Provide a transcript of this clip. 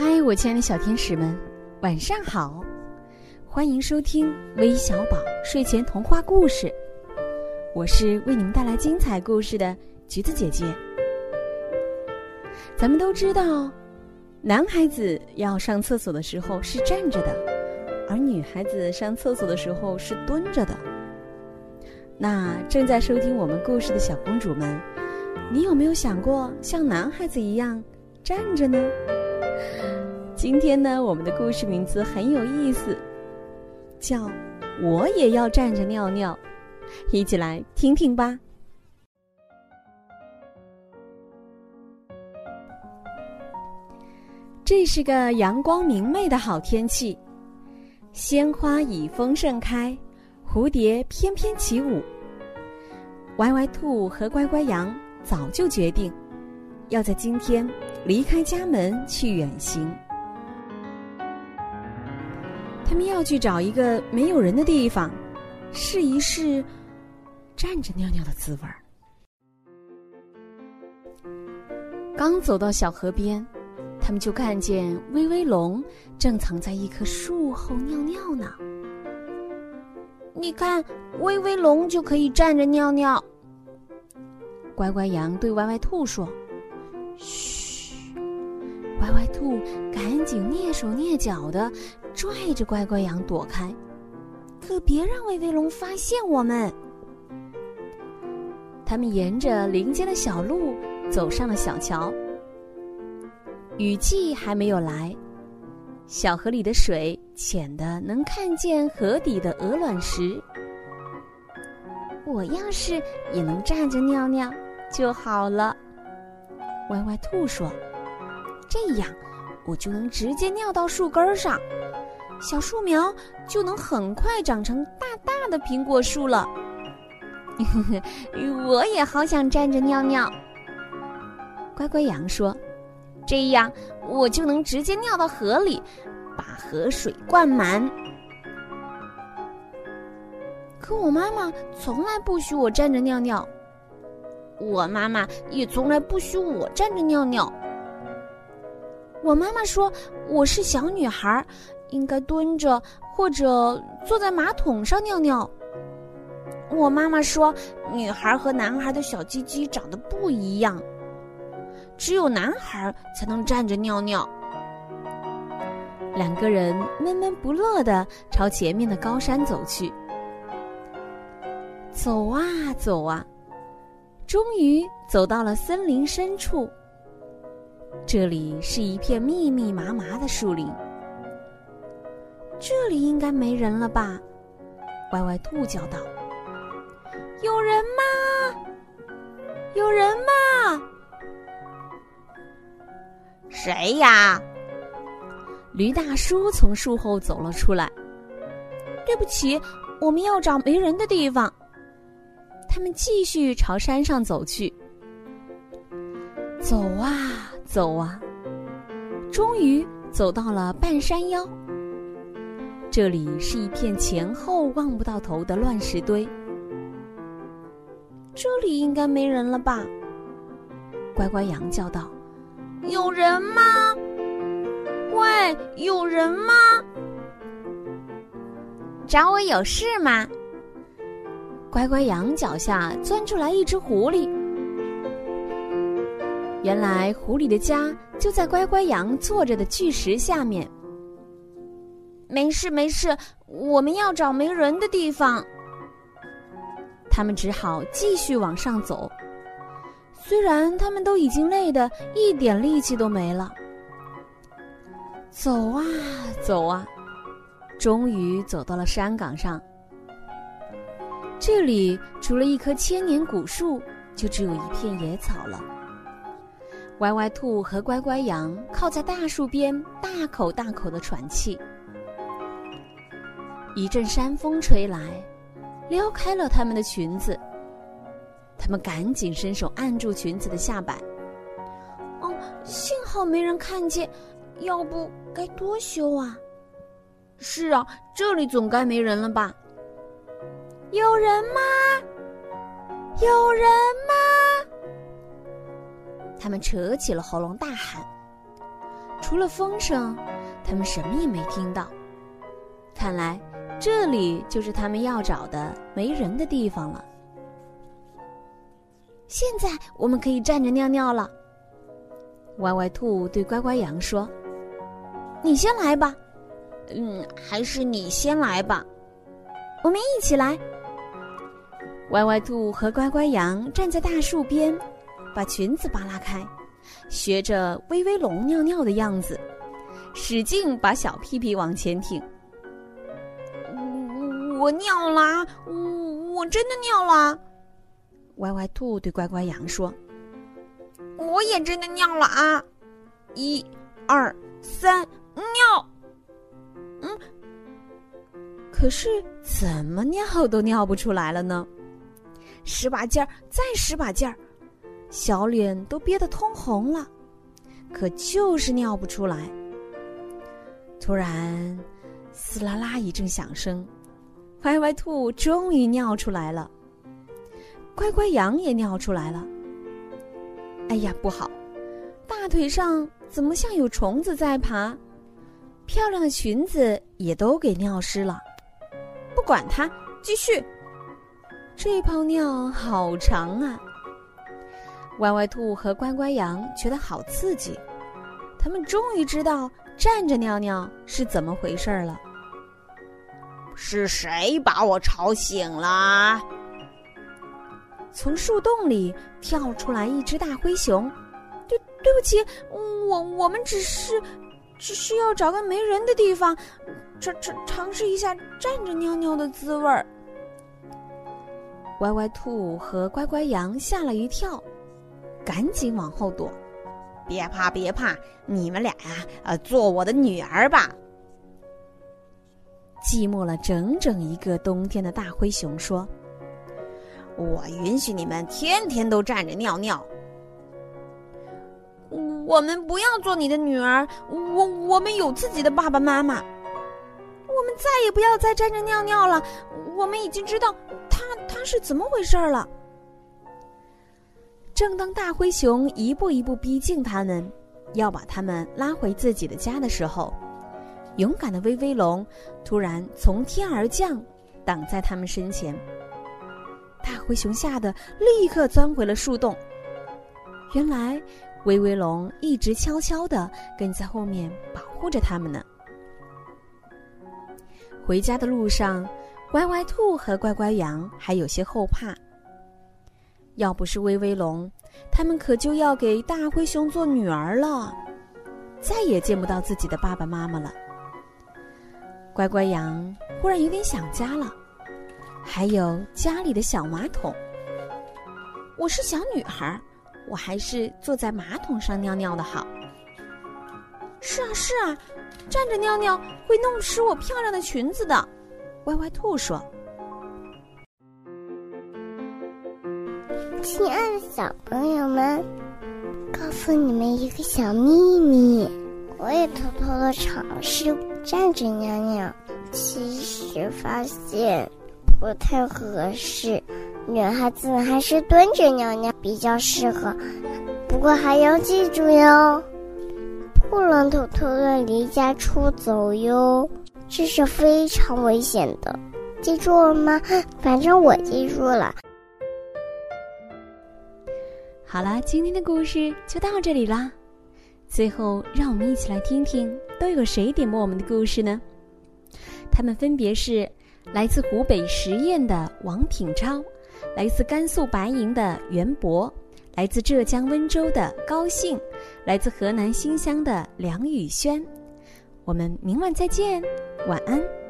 嗨，我亲爱的小天使们，晚上好！欢迎收听微小宝睡前童话故事，我是为你们带来精彩故事的橘子姐姐。咱们都知道，男孩子要上厕所的时候是站着的，而女孩子上厕所的时候是蹲着的。那正在收听我们故事的小公主们，你有没有想过像男孩子一样站着呢？今天呢，我们的故事名字很有意思，叫《我也要站着尿尿》，一起来听听吧。这是个阳光明媚的好天气，鲜花以丰盛开，蝴蝶翩翩起舞。歪歪兔和乖乖羊早就决定，要在今天离开家门去远行。他们要去找一个没有人的地方，试一试站着尿尿的滋味儿。刚走到小河边，他们就看见威威龙正藏在一棵树后尿尿呢。你看，威威龙就可以站着尿尿。乖乖羊对歪歪兔说：“嘘。”歪歪兔赶紧蹑手蹑脚的。拽着乖乖羊躲开，可别让威威龙发现我们。他们沿着林间的小路走上了小桥。雨季还没有来，小河里的水浅的能看见河底的鹅卵石。我要是也能站着尿尿就好了，歪歪兔说：“这样我就能直接尿到树根上。”小树苗就能很快长成大大的苹果树了。我也好想站着尿尿。乖乖羊说：“这样我就能直接尿到河里，把河水灌满。”可我妈妈从来不许我站着尿尿，我妈妈也从来不许我站着尿尿。我妈妈说我是小女孩。应该蹲着或者坐在马桶上尿尿。我妈妈说，女孩和男孩的小鸡鸡长得不一样，只有男孩才能站着尿尿。两个人闷闷不乐的朝前面的高山走去。走啊走啊，终于走到了森林深处。这里是一片密密麻麻的树林。这里应该没人了吧？歪歪兔叫道：“有人吗？有人吗？谁呀？”驴大叔从树后走了出来。“对不起，我们要找没人的地方。”他们继续朝山上走去。走啊走啊，终于走到了半山腰。这里是一片前后望不到头的乱石堆。这里应该没人了吧？乖乖羊叫道：“有人吗？喂，有人吗？找我有事吗？”乖乖羊脚下钻出来一只狐狸。原来狐狸的家就在乖乖羊坐着的巨石下面。没事没事，我们要找没人的地方。他们只好继续往上走，虽然他们都已经累得一点力气都没了。走啊走啊，终于走到了山岗上。这里除了一棵千年古树，就只有一片野草了。歪歪兔和乖乖羊靠在大树边，大口大口的喘气。一阵山风吹来，撩开了他们的裙子。他们赶紧伸手按住裙子的下摆。哦，幸好没人看见，要不该多羞啊！是啊，这里总该没人了吧？有人吗？有人吗？他们扯起了喉咙大喊。除了风声，他们什么也没听到。看来这里就是他们要找的没人的地方了。现在我们可以站着尿尿了。歪歪兔对乖乖羊说：“你先来吧。”“嗯，还是你先来吧。”“我们一起来。”歪歪兔和乖乖羊站在大树边，把裙子扒拉开，学着威威龙尿尿的样子，使劲把小屁屁往前挺。我我尿了，我我真的尿了。歪歪兔对乖乖羊说：“我也真的尿了啊！一、二、三，尿！嗯，可是怎么尿都尿不出来了呢？使把劲儿，再使把劲儿，小脸都憋得通红了，可就是尿不出来。突然，嘶啦啦一阵响声，歪歪兔终于尿出来了。”乖乖羊也尿出来了。哎呀，不好！大腿上怎么像有虫子在爬？漂亮的裙子也都给尿湿了。不管它，继续。这泡尿好长啊！歪歪兔和乖乖羊觉得好刺激，他们终于知道站着尿尿是怎么回事了。是谁把我吵醒了？从树洞里跳出来一只大灰熊，对，对不起，我我们只是，只是要找个没人的地方，尝尝尝试一下站着尿尿的滋味儿。歪歪兔和乖乖羊吓了一跳，赶紧往后躲。别怕，别怕，你们俩呀，呃，做我的女儿吧。寂寞了整整一个冬天的大灰熊说。我允许你们天天都站着尿尿。我们不要做你的女儿，我我们有自己的爸爸妈妈。我们再也不要再站着尿尿了。我们已经知道他他是怎么回事了。正当大灰熊一步一步逼近他们，要把他们拉回自己的家的时候，勇敢的威威龙突然从天而降，挡在他们身前。大灰熊吓得立刻钻回了树洞。原来，威威龙一直悄悄的跟在后面保护着他们呢。回家的路上，歪歪兔和乖乖羊还有些后怕。要不是威威龙，他们可就要给大灰熊做女儿了，再也见不到自己的爸爸妈妈了。乖乖羊忽然有点想家了。还有家里的小马桶。我是小女孩，我还是坐在马桶上尿尿的好。是啊是啊，站着尿尿会弄湿我漂亮的裙子的。歪歪兔说：“亲爱的小朋友们，告诉你们一个小秘密，我也偷偷的尝试站着尿尿，其实发现。”不太合适，女孩子还是蹲着尿尿比较适合。不过还要记住哟，不能偷偷的离家出走哟，这是非常危险的。记住了吗？反正我记住了。好了，今天的故事就到这里啦。最后，让我们一起来听听都有谁点播我们的故事呢？他们分别是。来自湖北十堰的王品超，来自甘肃白银的袁博，来自浙江温州的高兴，来自河南新乡的梁宇轩。我们明晚再见，晚安。